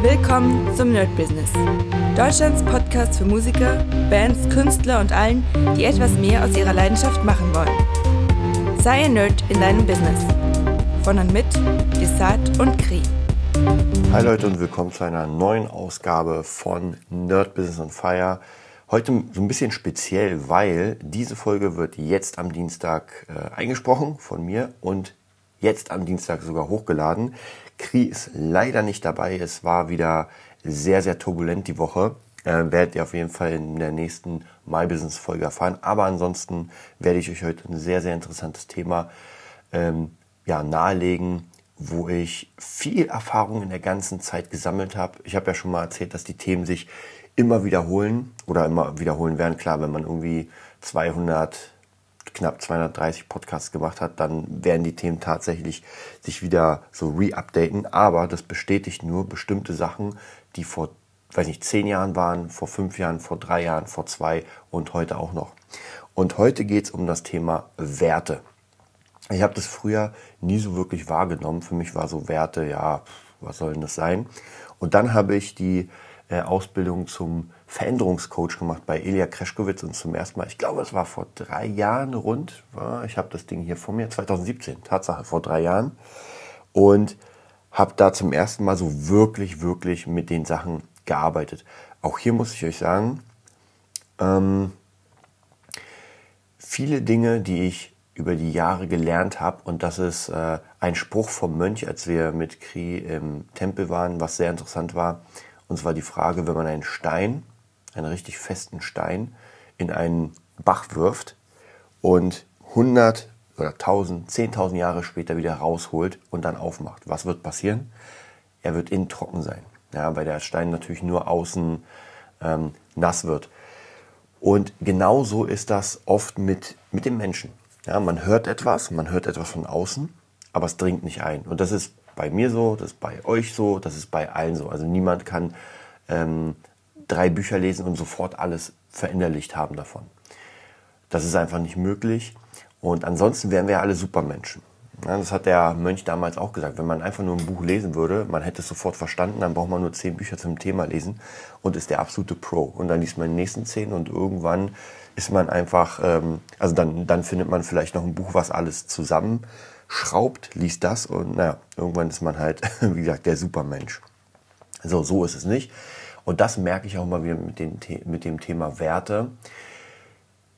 Willkommen zum Nerd Business. Deutschlands Podcast für Musiker, Bands, Künstler und allen, die etwas mehr aus ihrer Leidenschaft machen wollen. Sei ein Nerd in deinem Business. Von und mit Desart und Kri. Hi Leute und willkommen zu einer neuen Ausgabe von Nerd Business on Fire. Heute so ein bisschen speziell, weil diese Folge wird jetzt am Dienstag äh, eingesprochen von mir und jetzt am Dienstag sogar hochgeladen. Kri ist leider nicht dabei. Es war wieder sehr, sehr turbulent die Woche. Äh, werdet ihr auf jeden Fall in der nächsten My Business Folge erfahren. Aber ansonsten werde ich euch heute ein sehr, sehr interessantes Thema ähm, ja, nahelegen, wo ich viel Erfahrung in der ganzen Zeit gesammelt habe. Ich habe ja schon mal erzählt, dass die Themen sich immer wiederholen oder immer wiederholen werden. Klar, wenn man irgendwie 200 knapp 230 Podcasts gemacht hat, dann werden die Themen tatsächlich sich wieder so re-updaten. Aber das bestätigt nur bestimmte Sachen, die vor, weiß nicht, zehn Jahren waren, vor fünf Jahren, vor drei Jahren, vor zwei und heute auch noch. Und heute geht es um das Thema Werte. Ich habe das früher nie so wirklich wahrgenommen. Für mich war so Werte, ja, was soll denn das sein? Und dann habe ich die äh, Ausbildung zum Veränderungscoach gemacht bei Elia Kreschkowitz und zum ersten Mal, ich glaube, es war vor drei Jahren rund, ich habe das Ding hier vor mir, 2017, Tatsache, vor drei Jahren. Und habe da zum ersten Mal so wirklich, wirklich mit den Sachen gearbeitet. Auch hier muss ich euch sagen, ähm, viele Dinge, die ich über die Jahre gelernt habe, und das ist äh, ein Spruch vom Mönch, als wir mit Kri im Tempel waren, was sehr interessant war. Und zwar die Frage, wenn man einen Stein einen richtig festen Stein in einen Bach wirft und 100 oder 1000, 10.000 Jahre später wieder rausholt und dann aufmacht. Was wird passieren? Er wird innen trocken sein, ja, weil der Stein natürlich nur außen ähm, nass wird. Und genauso ist das oft mit, mit dem Menschen. Ja, man hört etwas, man hört etwas von außen, aber es dringt nicht ein. Und das ist bei mir so, das ist bei euch so, das ist bei allen so. Also niemand kann ähm, drei Bücher lesen und sofort alles verinnerlicht haben davon. Das ist einfach nicht möglich. Und ansonsten wären wir ja alle Supermenschen. Ja, das hat der Mönch damals auch gesagt. Wenn man einfach nur ein Buch lesen würde, man hätte es sofort verstanden, dann braucht man nur zehn Bücher zum Thema lesen und ist der absolute Pro. Und dann liest man die nächsten zehn und irgendwann ist man einfach, ähm, also dann, dann findet man vielleicht noch ein Buch, was alles zusammenschraubt, liest das und naja, irgendwann ist man halt, wie gesagt, der Supermensch. So, so ist es nicht. Und das merke ich auch mal wieder mit, den, mit dem Thema Werte.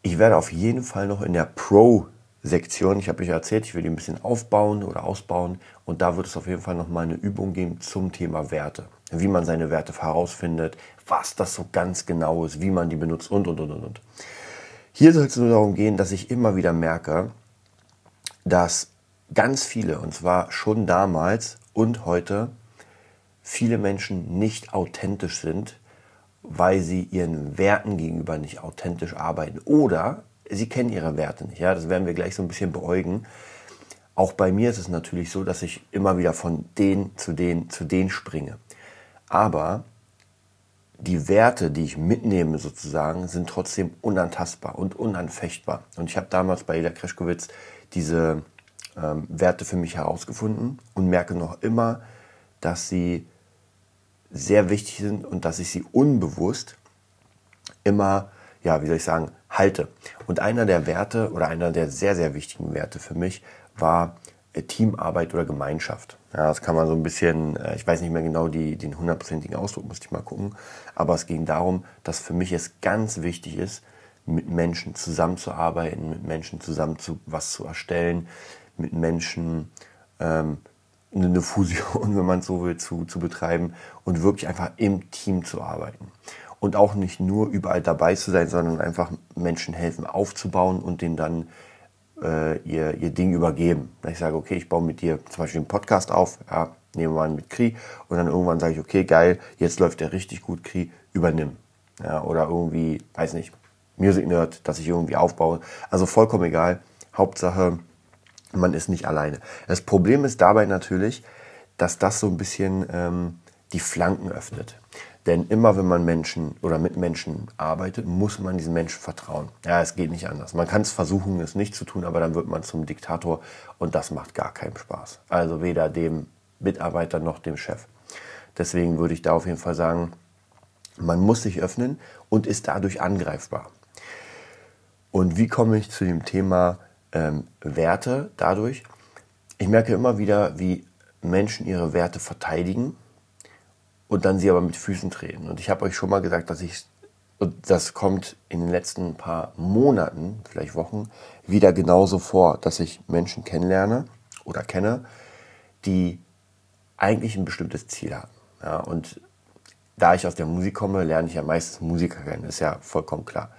Ich werde auf jeden Fall noch in der Pro-Sektion, ich habe euch erzählt, ich will die ein bisschen aufbauen oder ausbauen. Und da wird es auf jeden Fall noch mal eine Übung geben zum Thema Werte. Wie man seine Werte herausfindet, was das so ganz genau ist, wie man die benutzt und, und, und, und. Hier soll es nur darum gehen, dass ich immer wieder merke, dass ganz viele, und zwar schon damals und heute, viele Menschen nicht authentisch sind, weil sie ihren Werten gegenüber nicht authentisch arbeiten. Oder sie kennen ihre Werte nicht. Ja, das werden wir gleich so ein bisschen beäugen. Auch bei mir ist es natürlich so, dass ich immer wieder von den zu den zu den springe. Aber die Werte, die ich mitnehme sozusagen, sind trotzdem unantastbar und unanfechtbar. Und ich habe damals bei Ida Kreschkowitz diese ähm, Werte für mich herausgefunden und merke noch immer, dass sie sehr wichtig sind und dass ich sie unbewusst immer, ja, wie soll ich sagen, halte. Und einer der Werte oder einer der sehr, sehr wichtigen Werte für mich war äh, Teamarbeit oder Gemeinschaft. Ja, das kann man so ein bisschen, äh, ich weiß nicht mehr genau die, den hundertprozentigen Ausdruck, musste ich mal gucken. Aber es ging darum, dass für mich es ganz wichtig ist, mit Menschen zusammenzuarbeiten, mit Menschen zusammen zu, was zu erstellen, mit Menschen ähm, eine Fusion, wenn man so will, zu, zu betreiben und wirklich einfach im Team zu arbeiten. Und auch nicht nur überall dabei zu sein, sondern einfach Menschen helfen aufzubauen und denen dann äh, ihr, ihr Ding übergeben. Ich sage, okay, ich baue mit dir zum Beispiel einen Podcast auf, ja, nehmen wir an mit Kri und dann irgendwann sage ich, okay, geil, jetzt läuft der richtig gut, Kri, übernimm. Ja, oder irgendwie, weiß nicht, Music Nerd, dass ich irgendwie aufbaue. Also vollkommen egal. Hauptsache, man ist nicht alleine. Das Problem ist dabei natürlich, dass das so ein bisschen ähm, die Flanken öffnet. Denn immer wenn man Menschen oder mit Menschen arbeitet, muss man diesen Menschen vertrauen. Ja, es geht nicht anders. Man kann es versuchen, es nicht zu tun, aber dann wird man zum Diktator und das macht gar keinen Spaß. Also weder dem Mitarbeiter noch dem Chef. Deswegen würde ich da auf jeden Fall sagen, man muss sich öffnen und ist dadurch angreifbar. Und wie komme ich zu dem Thema ähm, Werte dadurch? Ich merke immer wieder, wie Menschen ihre Werte verteidigen und dann sie aber mit Füßen treten. Und ich habe euch schon mal gesagt, dass ich, und das kommt in den letzten paar Monaten, vielleicht Wochen, wieder genauso vor, dass ich Menschen kennenlerne oder kenne, die eigentlich ein bestimmtes Ziel haben. Ja, und da ich aus der Musik komme, lerne ich ja meistens Musiker kennen, ist ja vollkommen klar.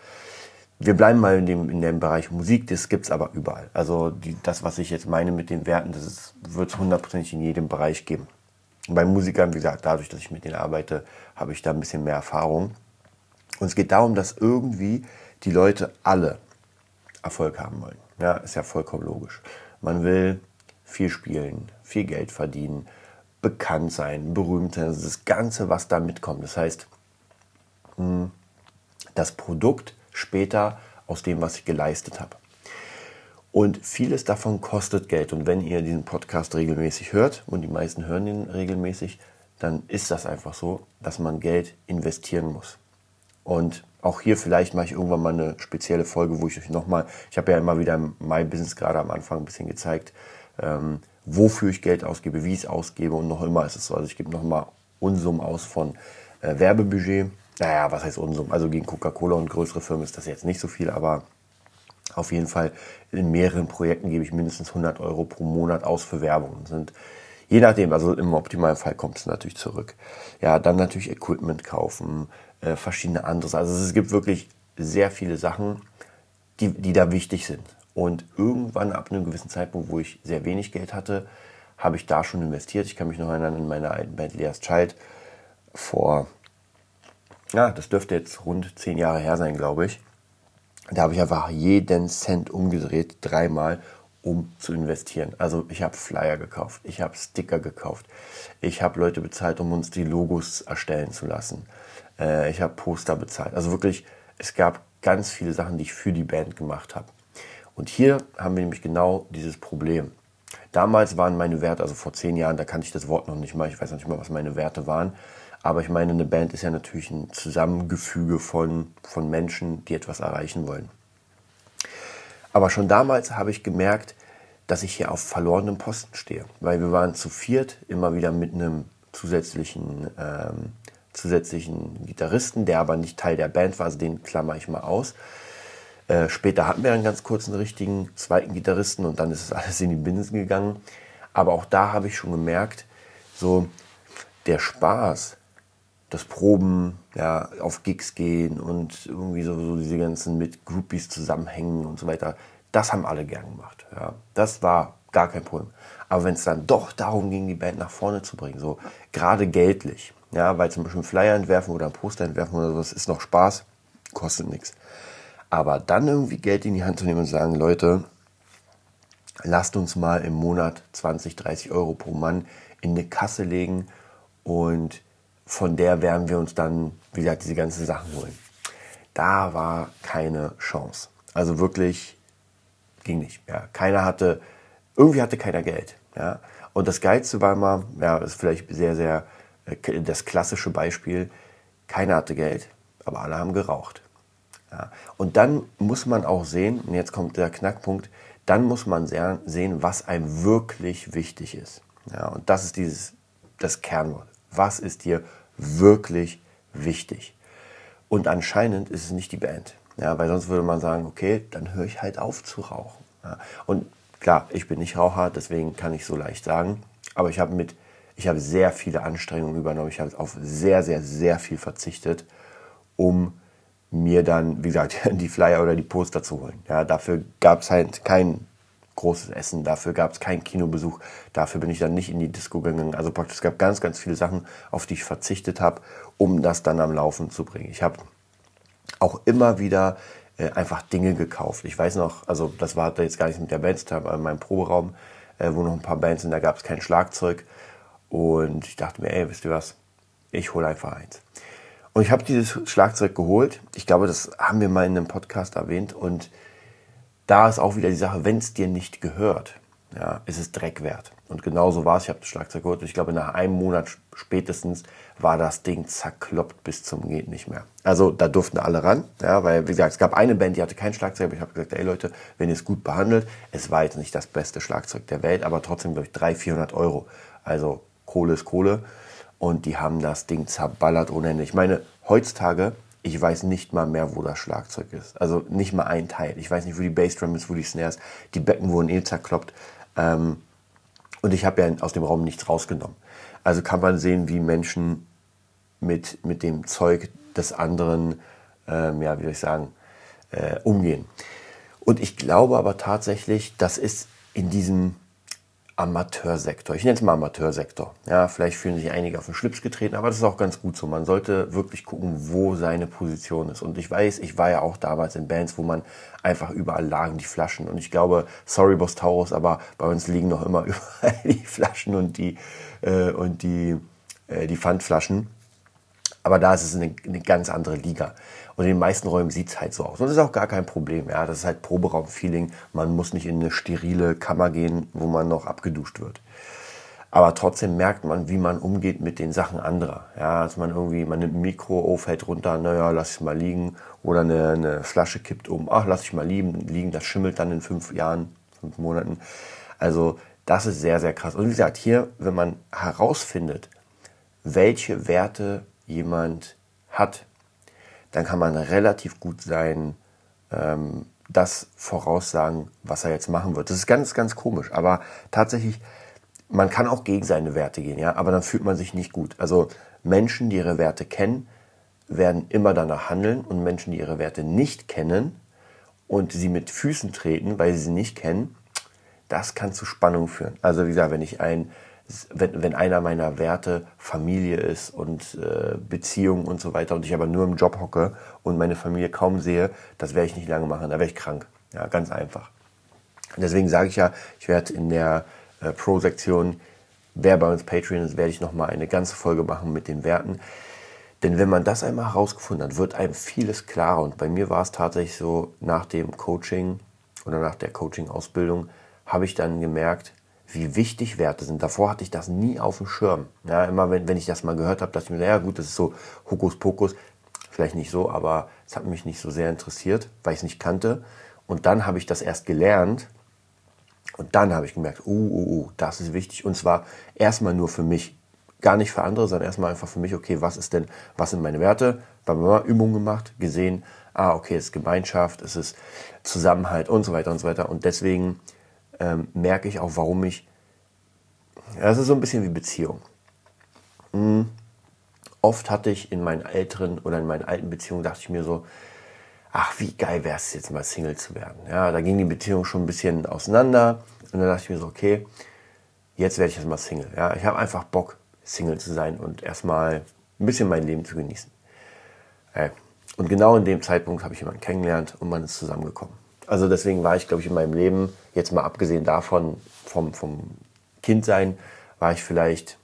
Wir bleiben mal in dem, in dem Bereich Musik, das gibt es aber überall. Also die, das, was ich jetzt meine mit den Werten, das wird es hundertprozentig in jedem Bereich geben. bei Musikern, wie gesagt, dadurch, dass ich mit denen arbeite, habe ich da ein bisschen mehr Erfahrung. Und es geht darum, dass irgendwie die Leute alle Erfolg haben wollen. Ja, ist ja vollkommen logisch. Man will viel spielen, viel Geld verdienen, bekannt sein, berühmt sein, das Ganze, was da mitkommt. Das heißt, hm, das Produkt später aus dem, was ich geleistet habe. Und vieles davon kostet Geld. Und wenn ihr diesen Podcast regelmäßig hört, und die meisten hören ihn regelmäßig, dann ist das einfach so, dass man Geld investieren muss. Und auch hier vielleicht mache ich irgendwann mal eine spezielle Folge, wo ich euch nochmal, ich habe ja immer wieder im My Business gerade am Anfang ein bisschen gezeigt, ähm, wofür ich Geld ausgebe, wie ich es ausgebe und noch immer ist es so. Also ich gebe noch mal Unsummen aus von äh, Werbebudget. Naja, was heißt Unsummen? Also gegen Coca-Cola und größere Firmen ist das jetzt nicht so viel, aber auf jeden Fall in mehreren Projekten gebe ich mindestens 100 Euro pro Monat aus für Werbung. Das sind je nachdem, also im optimalen Fall kommt es natürlich zurück. Ja, dann natürlich Equipment kaufen, äh, verschiedene andere. Also es gibt wirklich sehr viele Sachen, die, die da wichtig sind. Und irgendwann ab einem gewissen Zeitpunkt, wo ich sehr wenig Geld hatte, habe ich da schon investiert. Ich kann mich noch erinnern an meine alten Band Leas Child vor, ja, das dürfte jetzt rund zehn Jahre her sein, glaube ich. Da habe ich einfach jeden Cent umgedreht, dreimal, um zu investieren. Also ich habe Flyer gekauft, ich habe Sticker gekauft, ich habe Leute bezahlt, um uns die Logos erstellen zu lassen. Äh, ich habe Poster bezahlt. Also wirklich, es gab ganz viele Sachen, die ich für die Band gemacht habe. Und hier haben wir nämlich genau dieses Problem. Damals waren meine Werte, also vor zehn Jahren, da kannte ich das Wort noch nicht mal, ich weiß noch nicht mal, was meine Werte waren. Aber ich meine, eine Band ist ja natürlich ein Zusammengefüge von, von Menschen, die etwas erreichen wollen. Aber schon damals habe ich gemerkt, dass ich hier auf verlorenem Posten stehe. Weil wir waren zu viert, immer wieder mit einem zusätzlichen, ähm, zusätzlichen Gitarristen, der aber nicht Teil der Band war, also den klammer ich mal aus. Äh, später hatten wir einen ganz kurzen richtigen zweiten Gitarristen und dann ist es alles in die Binsen gegangen. Aber auch da habe ich schon gemerkt, so der Spaß, das Proben, ja, auf Gigs gehen und irgendwie so, so diese ganzen mit Groupies zusammenhängen und so weiter, das haben alle gern gemacht. Ja. Das war gar kein Problem. Aber wenn es dann doch darum ging, die Band nach vorne zu bringen, so gerade geldlich, ja, weil zum Beispiel Flyer entwerfen oder ein Poster entwerfen oder sowas ist noch Spaß, kostet nichts. Aber dann irgendwie Geld in die Hand zu nehmen und sagen, Leute, lasst uns mal im Monat 20, 30 Euro pro Mann in eine Kasse legen und von der werden wir uns dann, wie gesagt, diese ganzen Sachen holen. Da war keine Chance. Also wirklich ging nicht. Ja. Keiner hatte, irgendwie hatte keiner Geld. Ja. Und das Geilste war immer, ja, das ist vielleicht sehr, sehr äh, das klassische Beispiel, keiner hatte Geld, aber alle haben geraucht. Ja. Und dann muss man auch sehen, und jetzt kommt der Knackpunkt, dann muss man sehen, was einem wirklich wichtig ist. Ja, und das ist dieses, das Kernwort. Was ist dir wirklich wichtig? Und anscheinend ist es nicht die Band. Ja, weil sonst würde man sagen, okay, dann höre ich halt auf zu rauchen. Ja, und klar, ich bin nicht Raucher, deswegen kann ich so leicht sagen. Aber ich habe mit, ich habe sehr viele Anstrengungen übernommen. Ich habe auf sehr, sehr, sehr viel verzichtet, um mir dann, wie gesagt, die Flyer oder die Poster zu holen. Ja, dafür gab es halt kein großes Essen, dafür gab es keinen Kinobesuch, dafür bin ich dann nicht in die Disco gegangen. Also praktisch, es gab ganz, ganz viele Sachen, auf die ich verzichtet habe, um das dann am Laufen zu bringen. Ich habe auch immer wieder äh, einfach Dinge gekauft. Ich weiß noch, also das war jetzt gar nicht mit der Band, aber in meinem Proberaum, äh, wo noch ein paar Bands sind, da gab es kein Schlagzeug. Und ich dachte mir, ey, wisst ihr was, ich hole einfach eins. Und ich habe dieses Schlagzeug geholt. Ich glaube, das haben wir mal in einem Podcast erwähnt. Und da ist auch wieder die Sache, wenn es dir nicht gehört, ja, ist es Dreck wert. Und genauso war es. Ich habe das Schlagzeug geholt und ich glaube, nach einem Monat spätestens war das Ding zerkloppt bis zum geht nicht mehr. Also da durften alle ran, ja, weil wie gesagt, es gab eine Band, die hatte kein Schlagzeug, aber ich habe gesagt, ey Leute, wenn ihr es gut behandelt, es war jetzt nicht das beste Schlagzeug der Welt, aber trotzdem glaube ich 300, 400 Euro. Also Kohle ist Kohle und die haben das Ding zerballert ohne Ende. Ich meine, heutzutage ich weiß nicht mal mehr, wo das Schlagzeug ist. Also nicht mal ein Teil. Ich weiß nicht, wo die Bassdrum ist, wo die Snares. Die Becken wurden eh zerkloppt. Ähm, und ich habe ja aus dem Raum nichts rausgenommen. Also kann man sehen, wie Menschen mit, mit dem Zeug des anderen, ähm, ja, wie soll ich sagen, äh, umgehen. Und ich glaube aber tatsächlich, das ist in diesem Amateursektor. Ich nenne es mal Amateursektor. Ja, vielleicht fühlen sich einige auf den Schlips getreten, aber das ist auch ganz gut so. Man sollte wirklich gucken, wo seine Position ist. Und ich weiß, ich war ja auch damals in Bands, wo man einfach überall lagen die Flaschen. Und ich glaube, sorry Boss Taurus, aber bei uns liegen noch immer überall die Flaschen und die, äh, und die, äh, die Pfandflaschen. Aber da ist es eine, eine ganz andere Liga. Und in den meisten Räumen sieht es halt so aus. Und das ist auch gar kein Problem. Ja, das ist halt Proberaum-Feeling. Man muss nicht in eine sterile Kammer gehen, wo man noch abgeduscht wird. Aber trotzdem merkt man, wie man umgeht mit den Sachen anderer. Ja, dass man irgendwie, man nimmt ein Mikro, oh, fällt runter, naja, lass ich mal liegen. Oder eine, eine Flasche kippt um, ach, lass ich mal liegen, liegen, das schimmelt dann in fünf Jahren, fünf Monaten. Also, das ist sehr, sehr krass. Und wie gesagt, hier, wenn man herausfindet, welche Werte jemand hat, dann kann man relativ gut sein, ähm, das voraussagen, was er jetzt machen wird. Das ist ganz, ganz komisch. Aber tatsächlich, man kann auch gegen seine Werte gehen, ja, aber dann fühlt man sich nicht gut. Also Menschen, die ihre Werte kennen, werden immer danach handeln und Menschen, die ihre Werte nicht kennen und sie mit Füßen treten, weil sie sie nicht kennen, das kann zu Spannung führen. Also wie gesagt, wenn ich ein wenn, wenn einer meiner Werte Familie ist und äh, Beziehung und so weiter und ich aber nur im Job hocke und meine Familie kaum sehe, das werde ich nicht lange machen, da wäre ich krank. Ja, ganz einfach. Deswegen sage ich ja, ich werde in der äh, Pro-Sektion, wer bei uns Patreon ist, werde ich nochmal eine ganze Folge machen mit den Werten. Denn wenn man das einmal herausgefunden hat, wird einem vieles klarer. Und bei mir war es tatsächlich so, nach dem Coaching oder nach der Coaching-Ausbildung habe ich dann gemerkt, wie wichtig Werte sind. Davor hatte ich das nie auf dem Schirm. Ja, immer wenn, wenn ich das mal gehört habe, dachte ich mir, naja gut, das ist so Hokuspokus. Vielleicht nicht so, aber es hat mich nicht so sehr interessiert, weil ich es nicht kannte. Und dann habe ich das erst gelernt. Und dann habe ich gemerkt, uh, uh, uh, das ist wichtig. Und zwar erstmal nur für mich. Gar nicht für andere, sondern erstmal einfach für mich, okay, was ist denn, was sind meine Werte? Wir Übungen gemacht, gesehen, ah, okay, es ist Gemeinschaft, es ist Zusammenhalt und so weiter und so weiter. Und deswegen ähm, merke ich auch, warum ich. Das ist so ein bisschen wie Beziehung. Hm. Oft hatte ich in meinen älteren oder in meinen alten Beziehungen, dachte ich mir so, ach, wie geil wäre es jetzt mal Single zu werden. Ja, da ging die Beziehung schon ein bisschen auseinander und dann dachte ich mir so, okay, jetzt werde ich jetzt mal Single. Ja, ich habe einfach Bock, Single zu sein und erstmal ein bisschen mein Leben zu genießen. Äh, und genau in dem Zeitpunkt habe ich jemanden kennengelernt und man ist zusammengekommen. Also deswegen war ich, glaube ich, in meinem Leben, jetzt mal abgesehen davon, vom, vom Kindsein, war ich vielleicht,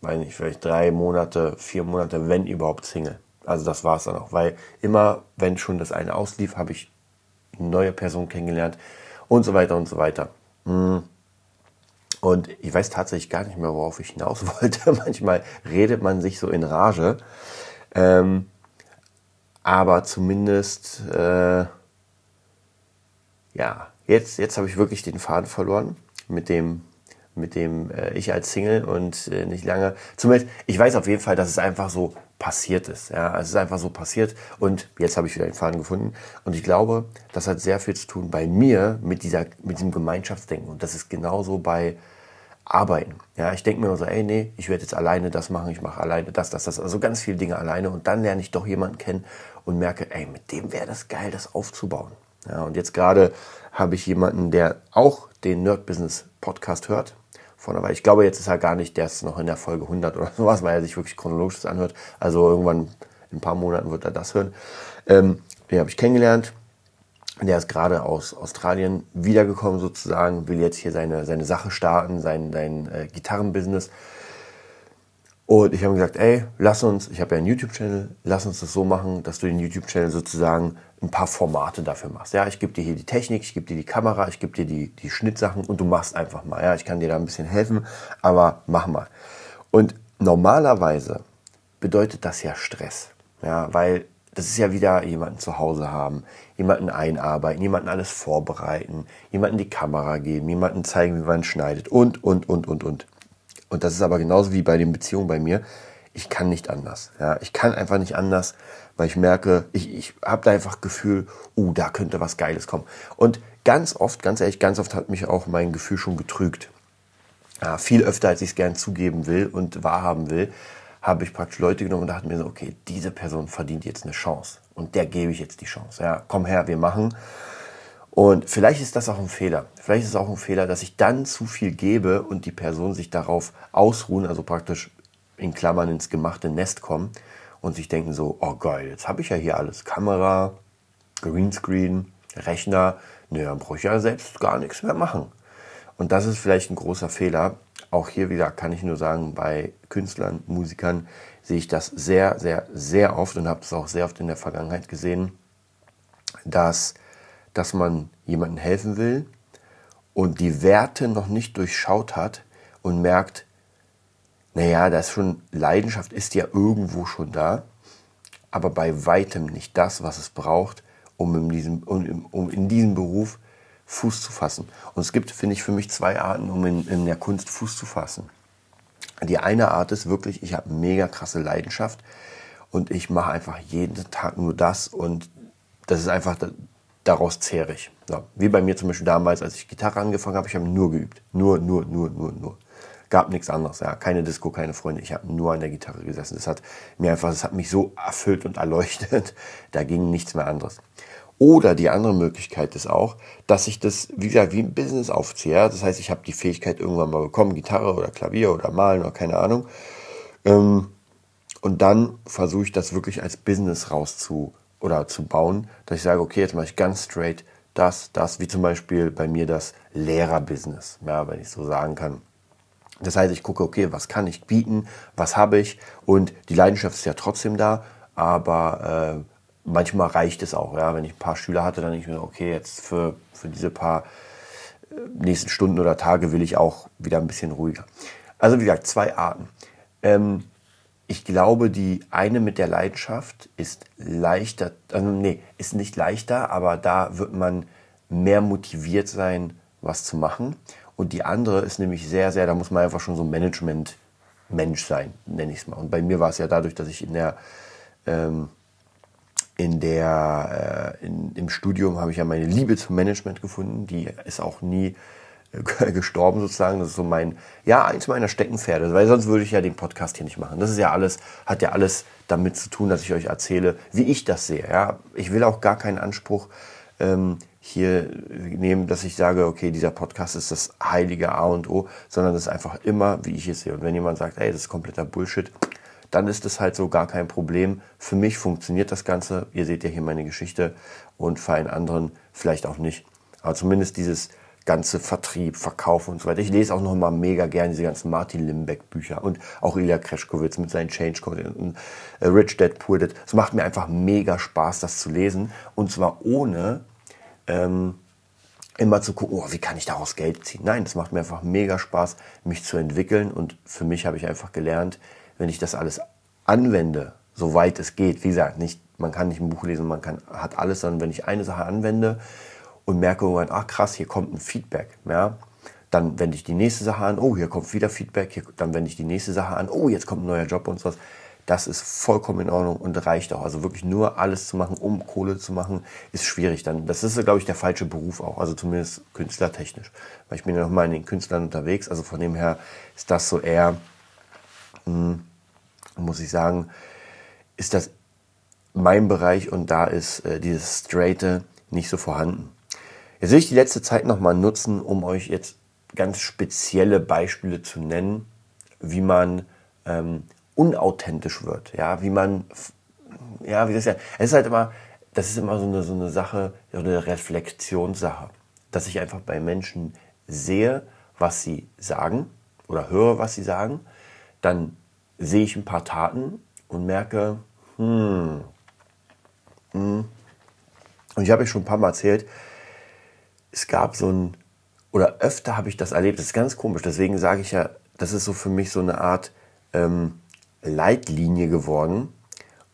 weiß nicht, vielleicht drei Monate, vier Monate, wenn überhaupt Single. Also das war es dann auch, weil immer, wenn schon das eine auslief, habe ich eine neue Person kennengelernt und so weiter und so weiter. Hm. Und ich weiß tatsächlich gar nicht mehr, worauf ich hinaus wollte. Manchmal redet man sich so in Rage. Ähm, aber zumindest äh, ja, jetzt, jetzt habe ich wirklich den Faden verloren mit dem, mit dem äh, ich als Single und äh, nicht lange. Zumindest, ich weiß auf jeden Fall, dass es einfach so passiert ist. Ja, es ist einfach so passiert und jetzt habe ich wieder den Faden gefunden. Und ich glaube, das hat sehr viel zu tun bei mir mit dieser, mit diesem Gemeinschaftsdenken. Und das ist genauso bei Arbeiten. Ja, ich denke mir so, ey, nee, ich werde jetzt alleine das machen, ich mache alleine das, das, das, also ganz viele Dinge alleine und dann lerne ich doch jemanden kennen und merke, ey, mit dem wäre das geil, das aufzubauen. Ja, und jetzt gerade habe ich jemanden, der auch den Nerd Business Podcast hört. Von Weile. Ich glaube, jetzt ist er gar nicht, der ist noch in der Folge 100 oder sowas, weil er sich wirklich chronologisch anhört. Also irgendwann in ein paar Monaten wird er das hören. Ähm, den habe ich kennengelernt. Der ist gerade aus Australien wiedergekommen sozusagen, will jetzt hier seine, seine Sache starten, sein, sein äh, Gitarrenbusiness. Und ich habe gesagt, ey, lass uns, ich habe ja einen YouTube-Channel, lass uns das so machen, dass du den YouTube-Channel sozusagen ein paar Formate dafür machst. Ja, ich gebe dir hier die Technik, ich gebe dir die Kamera, ich gebe dir die, die Schnittsachen und du machst einfach mal. Ja, ich kann dir da ein bisschen helfen, aber mach mal. Und normalerweise bedeutet das ja Stress. Ja, weil das ist ja wieder jemanden zu Hause haben, jemanden einarbeiten, jemanden alles vorbereiten, jemanden die Kamera geben, jemanden zeigen, wie man schneidet und, und, und, und, und. Und das ist aber genauso wie bei den Beziehungen bei mir. Ich kann nicht anders. Ja, ich kann einfach nicht anders, weil ich merke, ich, ich habe da einfach Gefühl, uh, da könnte was Geiles kommen. Und ganz oft, ganz ehrlich, ganz oft hat mich auch mein Gefühl schon getrügt. Ja, viel öfter, als ich es gern zugeben will und wahrhaben will, habe ich praktisch Leute genommen und dachte mir so, okay, diese Person verdient jetzt eine Chance und der gebe ich jetzt die Chance. Ja, komm her, wir machen. Und vielleicht ist das auch ein Fehler. Vielleicht ist es auch ein Fehler, dass ich dann zu viel gebe und die Person sich darauf ausruhen, also praktisch in Klammern ins gemachte Nest kommen und sich denken so, oh geil, jetzt habe ich ja hier alles. Kamera, Greenscreen, Rechner. Dann brauche ich ja selbst gar nichts mehr machen. Und das ist vielleicht ein großer Fehler. Auch hier wieder kann ich nur sagen, bei Künstlern, Musikern sehe ich das sehr, sehr, sehr oft und habe es auch sehr oft in der Vergangenheit gesehen, dass dass man jemandem helfen will und die Werte noch nicht durchschaut hat und merkt, naja, das schon, Leidenschaft ist ja irgendwo schon da, aber bei weitem nicht das, was es braucht, um in diesem, um, um in diesem Beruf Fuß zu fassen. Und es gibt, finde ich, für mich zwei Arten, um in, in der Kunst Fuß zu fassen. Die eine Art ist wirklich, ich habe mega krasse Leidenschaft und ich mache einfach jeden Tag nur das und das ist einfach daraus zehre ich. Ja, wie bei mir zum Beispiel damals, als ich Gitarre angefangen habe, ich habe nur geübt. Nur, nur, nur, nur, nur. Gab nichts anderes. Ja, keine Disco, keine Freunde. Ich habe nur an der Gitarre gesessen. Das hat mir einfach, das hat mich so erfüllt und erleuchtet. Da ging nichts mehr anderes. Oder die andere Möglichkeit ist auch, dass ich das, wie gesagt, wie ein Business aufziehe. Das heißt, ich habe die Fähigkeit irgendwann mal bekommen, Gitarre oder Klavier oder Malen oder keine Ahnung. Ähm, und dann versuche ich das wirklich als Business rauszu oder zu bauen, dass ich sage, okay, jetzt mache ich ganz straight das, das, wie zum Beispiel bei mir das Lehrerbusiness, ja, wenn ich so sagen kann. Das heißt, ich gucke, okay, was kann ich bieten, was habe ich und die Leidenschaft ist ja trotzdem da, aber äh, manchmal reicht es auch. Ja, wenn ich ein paar Schüler hatte, dann denke ich mir, okay, jetzt für, für diese paar äh, nächsten Stunden oder Tage will ich auch wieder ein bisschen ruhiger. Also wie gesagt, zwei Arten. Ähm, ich glaube, die eine mit der Leidenschaft ist leichter, also nee, ist nicht leichter, aber da wird man mehr motiviert sein, was zu machen. Und die andere ist nämlich sehr, sehr, da muss man einfach schon so Management-Mensch sein, nenne ich es mal. Und bei mir war es ja dadurch, dass ich in der, ähm, in der, äh, in, im Studium habe ich ja meine Liebe zum Management gefunden. Die ist auch nie gestorben sozusagen. Das ist so mein, ja, eins meiner Steckenpferde, weil sonst würde ich ja den Podcast hier nicht machen. Das ist ja alles, hat ja alles damit zu tun, dass ich euch erzähle, wie ich das sehe. Ja, ich will auch gar keinen Anspruch ähm, hier nehmen, dass ich sage, okay, dieser Podcast ist das heilige A und O, sondern das ist einfach immer, wie ich es sehe. Und wenn jemand sagt, ey, das ist kompletter Bullshit, dann ist das halt so gar kein Problem. Für mich funktioniert das Ganze. Ihr seht ja hier meine Geschichte und für einen anderen vielleicht auch nicht. Aber zumindest dieses ganze Vertrieb, Verkauf und so weiter. Ich lese auch noch mal mega gerne diese ganzen Martin Limbeck Bücher und auch Ilya Kreschkowitz mit seinen Change Code und äh, Rich Dad Poor Dad. Es macht mir einfach mega Spaß, das zu lesen und zwar ohne ähm, immer zu gucken, oh, wie kann ich daraus Geld ziehen. Nein, es macht mir einfach mega Spaß, mich zu entwickeln und für mich habe ich einfach gelernt, wenn ich das alles anwende, soweit es geht, wie gesagt, nicht, man kann nicht ein Buch lesen, man kann, hat alles, sondern wenn ich eine Sache anwende, und merke irgendwann, ach krass, hier kommt ein Feedback. Ja? Dann wende ich die nächste Sache an, oh, hier kommt wieder Feedback, hier, dann wende ich die nächste Sache an, oh, jetzt kommt ein neuer Job und sowas. Das ist vollkommen in Ordnung und reicht auch. Also wirklich nur alles zu machen, um Kohle zu machen, ist schwierig. Dann, das ist, glaube ich, der falsche Beruf auch, also zumindest künstlertechnisch. Weil ich bin ja noch mal in den Künstlern unterwegs, also von dem her ist das so eher, hm, muss ich sagen, ist das mein Bereich und da ist äh, dieses Straighte nicht so vorhanden. Jetzt will ich die letzte Zeit nochmal nutzen, um euch jetzt ganz spezielle Beispiele zu nennen, wie man ähm, unauthentisch wird, ja, wie man, ja, wie das ja, es ist halt immer, das ist immer so eine, so eine Sache, so eine Reflexionssache, dass ich einfach bei Menschen sehe, was sie sagen oder höre, was sie sagen, dann sehe ich ein paar Taten und merke, hm, hm. Und ich habe euch schon ein paar Mal erzählt, es gab so ein, oder öfter habe ich das erlebt, das ist ganz komisch, deswegen sage ich ja, das ist so für mich so eine Art ähm, Leitlinie geworden.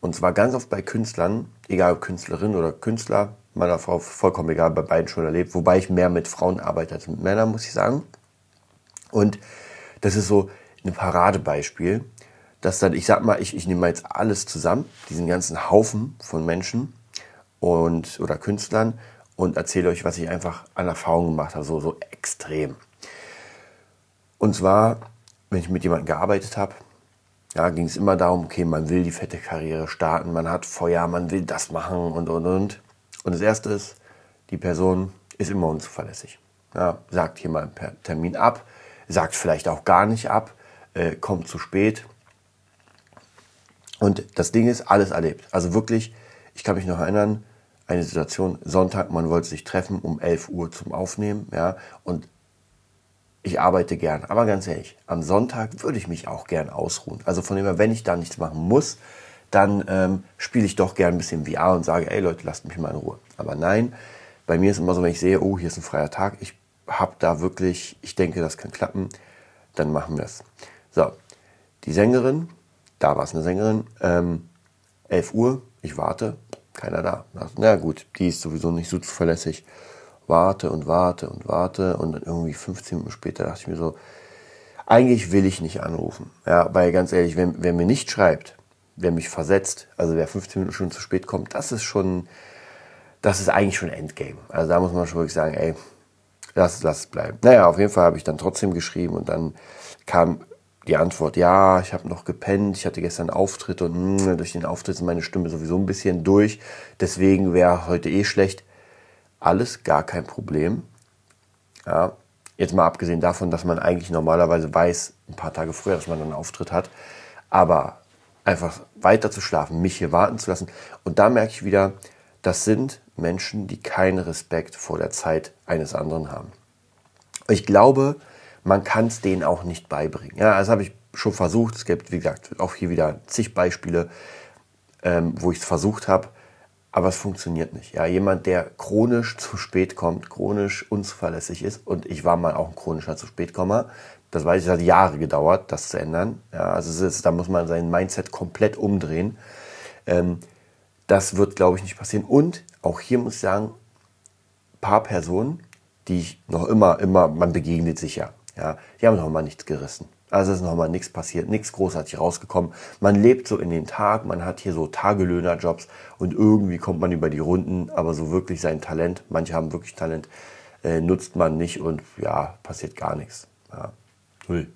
Und zwar ganz oft bei Künstlern, egal ob Künstlerin oder Künstler, meiner Frau vollkommen egal, bei beiden schon erlebt, wobei ich mehr mit Frauen arbeite als mit Männern, muss ich sagen. Und das ist so ein Paradebeispiel, dass dann, ich sag mal, ich, ich nehme mal jetzt alles zusammen, diesen ganzen Haufen von Menschen und, oder Künstlern und erzähle euch, was ich einfach an Erfahrungen gemacht habe, so, so extrem. Und zwar, wenn ich mit jemandem gearbeitet habe, ja, ging es immer darum, okay, man will die fette Karriere starten, man hat Feuer, man will das machen und, und, und. Und das Erste ist, die Person ist immer unzuverlässig. Ja, sagt hier mal per Termin ab, sagt vielleicht auch gar nicht ab, äh, kommt zu spät. Und das Ding ist, alles erlebt. Also wirklich, ich kann mich noch erinnern, eine Situation, Sonntag, man wollte sich treffen um 11 Uhr zum Aufnehmen, ja, und ich arbeite gern. Aber ganz ehrlich, am Sonntag würde ich mich auch gern ausruhen. Also von dem her, wenn ich da nichts machen muss, dann ähm, spiele ich doch gern ein bisschen VR und sage, ey Leute, lasst mich mal in Ruhe. Aber nein, bei mir ist immer so, wenn ich sehe, oh, hier ist ein freier Tag, ich habe da wirklich, ich denke, das kann klappen, dann machen wir es. So, die Sängerin, da war es eine Sängerin, ähm, 11 Uhr, ich warte, keiner da. Na gut, die ist sowieso nicht so zuverlässig warte und warte und warte und dann irgendwie 15 Minuten später dachte ich mir so, eigentlich will ich nicht anrufen. Ja, weil ganz ehrlich, wenn, wer mir nicht schreibt, wer mich versetzt, also wer 15 Minuten schon zu spät kommt, das ist schon, das ist eigentlich schon Endgame. Also da muss man schon wirklich sagen, ey, lass, lass es bleiben. Naja, auf jeden Fall habe ich dann trotzdem geschrieben und dann kam die Antwort, ja, ich habe noch gepennt, ich hatte gestern Auftritt und mh, durch den Auftritt ist meine Stimme sowieso ein bisschen durch, deswegen wäre heute eh schlecht alles gar kein Problem. Ja, jetzt mal abgesehen davon, dass man eigentlich normalerweise weiß, ein paar Tage früher, dass man einen Auftritt hat, aber einfach weiter zu schlafen, mich hier warten zu lassen. Und da merke ich wieder, das sind Menschen, die keinen Respekt vor der Zeit eines anderen haben. Ich glaube, man kann es denen auch nicht beibringen. Ja, das habe ich schon versucht. Es gibt, wie gesagt, auch hier wieder zig Beispiele, ähm, wo ich es versucht habe aber es funktioniert nicht. Ja, jemand, der chronisch zu spät kommt, chronisch unzuverlässig ist, und ich war mal auch ein chronischer zu spätkommer, das weiß ich, hat Jahre gedauert, das zu ändern. Ja, also ist, da muss man sein Mindset komplett umdrehen. Ähm, das wird, glaube ich, nicht passieren. Und auch hier muss ich sagen, paar Personen, die ich noch immer, immer, man begegnet sich ja, ja, die haben noch mal nichts gerissen. Also ist nochmal nichts passiert, nichts großartig rausgekommen. Man lebt so in den Tag, man hat hier so Tagelöhnerjobs und irgendwie kommt man über die Runden, aber so wirklich sein Talent, manche haben wirklich Talent, äh, nutzt man nicht und ja, passiert gar nichts. Ja, null.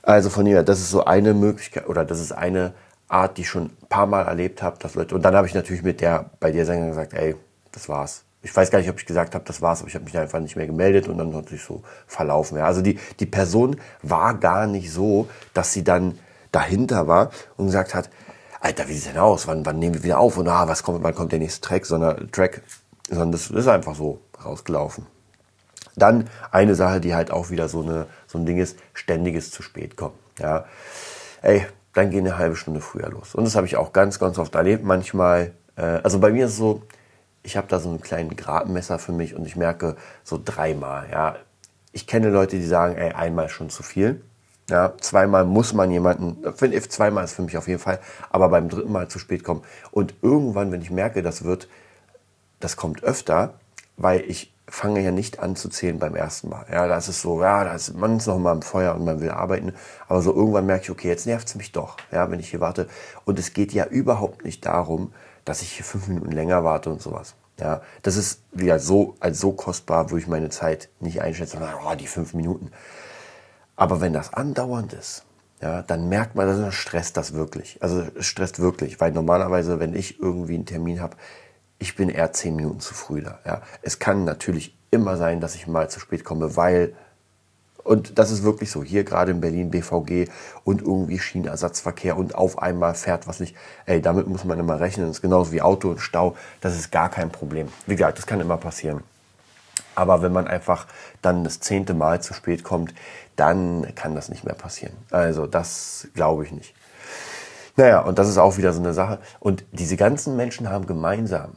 Also von hier, das ist so eine Möglichkeit oder das ist eine Art, die ich schon ein paar Mal erlebt habe, dass Leute, und dann habe ich natürlich mit der, bei der Sänger gesagt, ey, das war's ich weiß gar nicht, ob ich gesagt habe, das war's, aber ich habe mich einfach nicht mehr gemeldet und dann hat sich so verlaufen. Ja. Also die, die Person war gar nicht so, dass sie dann dahinter war und gesagt hat, Alter, wie sieht denn aus? Wann, wann nehmen wir wieder auf? Und ah, was kommt, wann kommt der nächste Track? Sondern Track, sondern das ist einfach so rausgelaufen. Dann eine Sache, die halt auch wieder so, eine, so ein Ding ist, ständiges zu spät kommen. Ja. Ey, dann gehen eine halbe Stunde früher los. Und das habe ich auch ganz, ganz oft erlebt. Manchmal, äh, also bei mir ist es so, ich habe da so einen kleinen Gradmesser für mich und ich merke so dreimal. Ja, ich kenne Leute, die sagen, ey, einmal schon zu viel. Ja, zweimal muss man jemanden, zweimal ist für mich auf jeden Fall, aber beim dritten Mal zu spät kommen. Und irgendwann, wenn ich merke, das wird, das kommt öfter, weil ich fange ja nicht an zu zählen beim ersten Mal. Ja, das ist so, ja, da ist, man ist noch mal im Feuer und man will arbeiten. Aber so irgendwann merke ich, okay, jetzt nervt es mich doch, ja, wenn ich hier warte. Und es geht ja überhaupt nicht darum, dass ich hier fünf Minuten länger warte und sowas. Ja, das ist wieder so, als so kostbar, wo ich meine Zeit nicht einschätze, oh, die fünf Minuten. Aber wenn das andauernd ist, ja, dann merkt man, dass stresst das wirklich. Also es stresst wirklich, weil normalerweise, wenn ich irgendwie einen Termin habe, ich bin eher zehn Minuten zu früh da. Ja. Es kann natürlich immer sein, dass ich mal zu spät komme, weil und das ist wirklich so. Hier gerade in Berlin BVG und irgendwie Schienenersatzverkehr und auf einmal fährt was nicht. Ey, damit muss man immer rechnen. Das ist genauso wie Auto und Stau. Das ist gar kein Problem. Wie gesagt, das kann immer passieren. Aber wenn man einfach dann das zehnte Mal zu spät kommt, dann kann das nicht mehr passieren. Also das glaube ich nicht. Naja, und das ist auch wieder so eine Sache. Und diese ganzen Menschen haben gemeinsam,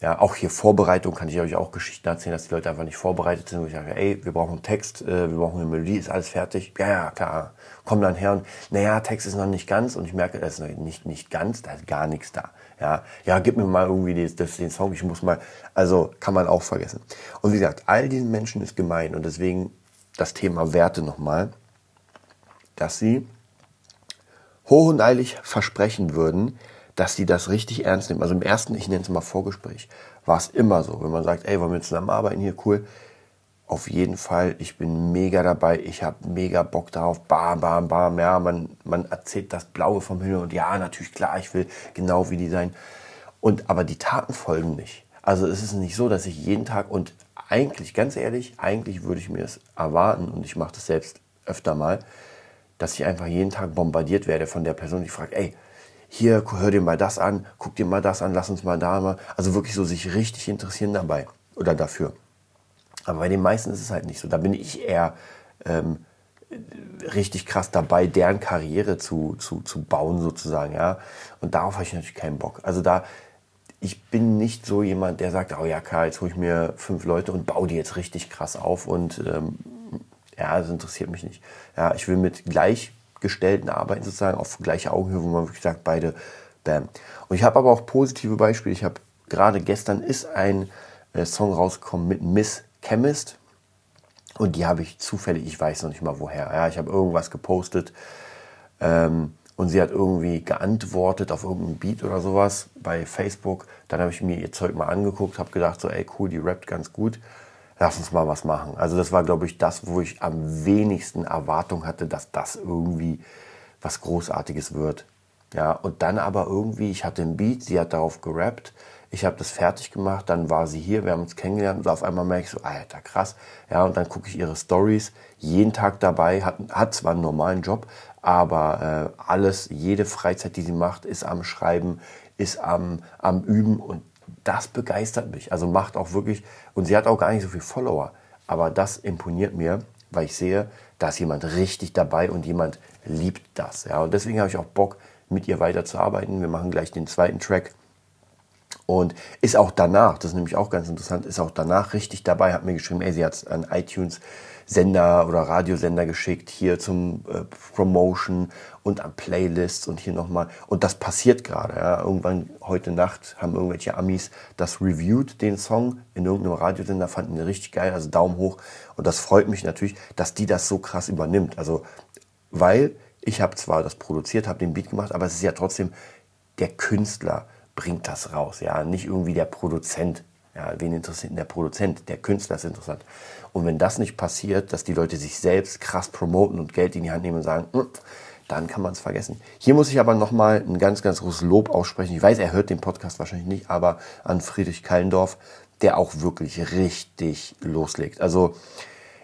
ja, auch hier Vorbereitung kann ich euch auch Geschichten erzählen, dass die Leute einfach nicht vorbereitet sind, wo ich sage, ey, wir brauchen einen Text, äh, wir brauchen eine Melodie, ist alles fertig? Ja, ja, klar. Kommen dann her und, naja, Text ist noch nicht ganz und ich merke, das ist nicht, nicht ganz, da ist gar nichts da. Ja, ja, gib mir mal irgendwie das, den Song, ich muss mal, also kann man auch vergessen. Und wie gesagt, all diesen Menschen ist gemein und deswegen das Thema Werte nochmal, dass sie hoch und eilig versprechen würden, dass sie das richtig ernst nehmen. Also im ersten, ich nenne es mal Vorgespräch, war es immer so. Wenn man sagt, ey, wollen wir zusammenarbeiten hier, cool. Auf jeden Fall, ich bin mega dabei, ich habe mega Bock darauf, bam, bam, bam, ja, man, man erzählt das Blaue vom Himmel und ja, natürlich, klar, ich will genau wie die sein. Und, aber die Taten folgen nicht. Also es ist nicht so, dass ich jeden Tag und eigentlich, ganz ehrlich, eigentlich würde ich mir es erwarten und ich mache das selbst öfter mal, dass ich einfach jeden Tag bombardiert werde von der Person, die fragt, ey, hier, hör dir mal das an, guck dir mal das an, lass uns mal da mal. Also wirklich so sich richtig interessieren dabei oder dafür. Aber bei den meisten ist es halt nicht so. Da bin ich eher ähm, richtig krass dabei, deren Karriere zu, zu, zu bauen sozusagen, ja. Und darauf habe ich natürlich keinen Bock. Also da, ich bin nicht so jemand, der sagt, oh ja, klar, jetzt hole ich mir fünf Leute und baue die jetzt richtig krass auf und ähm, ja, das interessiert mich nicht. Ja, ich will mit gleich gestellten Arbeiten sozusagen auf gleicher Augenhöhe, wo man wirklich sagt, beide bam. Und ich habe aber auch positive Beispiele. Ich habe gerade gestern ist ein äh, Song rausgekommen mit Miss Chemist und die habe ich zufällig, ich weiß noch nicht mal woher. Ja, ich habe irgendwas gepostet ähm, und sie hat irgendwie geantwortet auf irgendeinen Beat oder sowas bei Facebook. Dann habe ich mir ihr Zeug mal angeguckt, habe gedacht so, ey cool, die rappt ganz gut lass uns mal was machen. Also das war, glaube ich, das, wo ich am wenigsten Erwartung hatte, dass das irgendwie was Großartiges wird. Ja, und dann aber irgendwie, ich hatte ein Beat, sie hat darauf gerappt, ich habe das fertig gemacht, dann war sie hier, wir haben uns kennengelernt und auf einmal merke ich so, alter, krass. Ja, und dann gucke ich ihre Stories, jeden Tag dabei, hat, hat zwar einen normalen Job, aber äh, alles, jede Freizeit, die sie macht, ist am Schreiben, ist am, am Üben und das begeistert mich. Also macht auch wirklich, und sie hat auch gar nicht so viele Follower, aber das imponiert mir, weil ich sehe, da ist jemand richtig dabei und jemand liebt das. Ja, und deswegen habe ich auch Bock, mit ihr weiterzuarbeiten. Wir machen gleich den zweiten Track. Und ist auch danach, das ist nämlich auch ganz interessant, ist auch danach richtig dabei, hat mir geschrieben, ey, sie hat an iTunes Sender oder Radiosender geschickt, hier zum äh, Promotion und an Playlists und hier nochmal. Und das passiert gerade. Ja. Irgendwann heute Nacht haben irgendwelche Amis das reviewed, den Song, in irgendeinem Radiosender, fanden den richtig geil, also Daumen hoch. Und das freut mich natürlich, dass die das so krass übernimmt. Also, weil ich habe zwar das produziert, habe den Beat gemacht, aber es ist ja trotzdem der Künstler bringt das raus, ja, nicht irgendwie der Produzent. Ja, wen interessiert denn der Produzent? Der Künstler ist interessant. Und wenn das nicht passiert, dass die Leute sich selbst krass promoten und Geld in die Hand nehmen und sagen, hm, dann kann man es vergessen. Hier muss ich aber nochmal ein ganz, ganz großes Lob aussprechen. Ich weiß, er hört den Podcast wahrscheinlich nicht, aber an Friedrich Kallendorf, der auch wirklich richtig loslegt. Also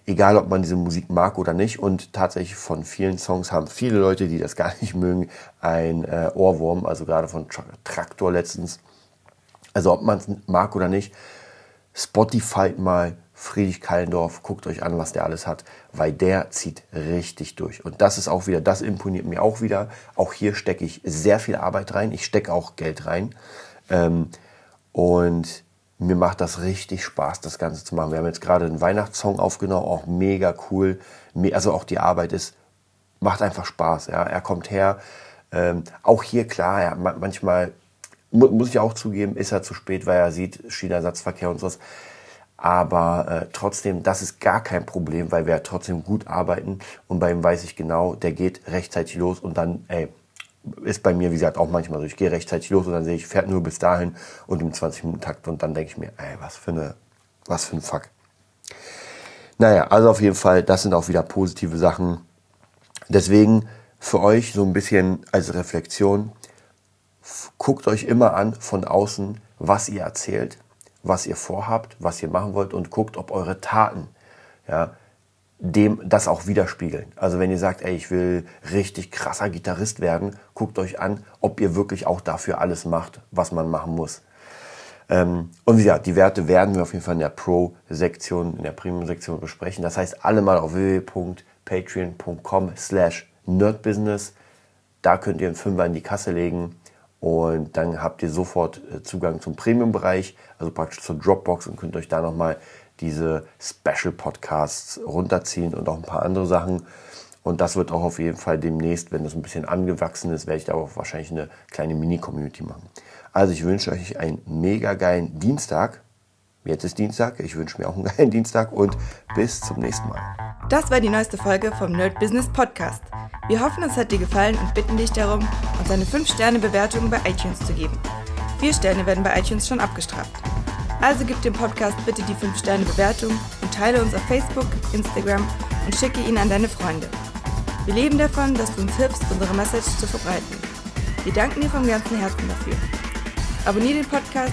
egal, ob man diese Musik mag oder nicht. Und tatsächlich von vielen Songs haben viele Leute, die das gar nicht mögen, ein äh, Ohrwurm. Also gerade von Traktor letztens. Also ob man es mag oder nicht, Spotify mal Friedrich Kallendorf, guckt euch an, was der alles hat, weil der zieht richtig durch. Und das ist auch wieder, das imponiert mir auch wieder. Auch hier stecke ich sehr viel Arbeit rein. Ich stecke auch Geld rein. Ähm, und mir macht das richtig Spaß, das Ganze zu machen. Wir haben jetzt gerade einen Weihnachtssong aufgenommen, auch mega cool. Also auch die Arbeit ist, macht einfach Spaß. Ja. Er kommt her. Ähm, auch hier klar, ja, manchmal muss ich auch zugeben, ist er zu spät, weil er sieht Schienersatzverkehr und sowas. Aber äh, trotzdem, das ist gar kein Problem, weil wir trotzdem gut arbeiten. Und bei ihm weiß ich genau, der geht rechtzeitig los und dann, ey, ist bei mir, wie gesagt, auch manchmal so. Ich gehe rechtzeitig los und dann sehe ich, fährt nur bis dahin und im 20-Minuten-Takt. Und dann denke ich mir, ey, was für eine, was für ein Fuck. Naja, also auf jeden Fall, das sind auch wieder positive Sachen. Deswegen für euch so ein bisschen als Reflexion, guckt euch immer an von außen, was ihr erzählt was ihr vorhabt, was ihr machen wollt und guckt, ob eure Taten ja, dem das auch widerspiegeln. Also wenn ihr sagt, ey, ich will richtig krasser Gitarrist werden, guckt euch an, ob ihr wirklich auch dafür alles macht, was man machen muss. Ähm, und ja, die Werte werden wir auf jeden Fall in der Pro-Sektion, in der Premium-Sektion besprechen. Das heißt, alle mal auf www.patreon.com slash nerdbusiness Da könnt ihr einen Fünfer in die Kasse legen und dann habt ihr sofort äh, Zugang zum Premium-Bereich, also praktisch zur Dropbox und könnt euch da nochmal diese Special-Podcasts runterziehen und auch ein paar andere Sachen. Und das wird auch auf jeden Fall demnächst, wenn das ein bisschen angewachsen ist, werde ich da auch wahrscheinlich eine kleine Mini-Community machen. Also ich wünsche euch einen mega geilen Dienstag. Jetzt ist Dienstag. Ich wünsche mir auch einen geilen Dienstag und bis zum nächsten Mal. Das war die neueste Folge vom Nerd Business Podcast. Wir hoffen, es hat dir gefallen und bitten dich darum, uns eine 5-Sterne-Bewertung bei iTunes zu geben. Vier Sterne werden bei iTunes schon abgestraft. Also gib dem Podcast bitte die 5-Sterne-Bewertung und teile uns auf Facebook, Instagram und schicke ihn an deine Freunde. Wir leben davon, dass du uns hilfst, unsere Message zu verbreiten. Wir danken dir vom ganzen Herzen dafür. Abonnier den Podcast,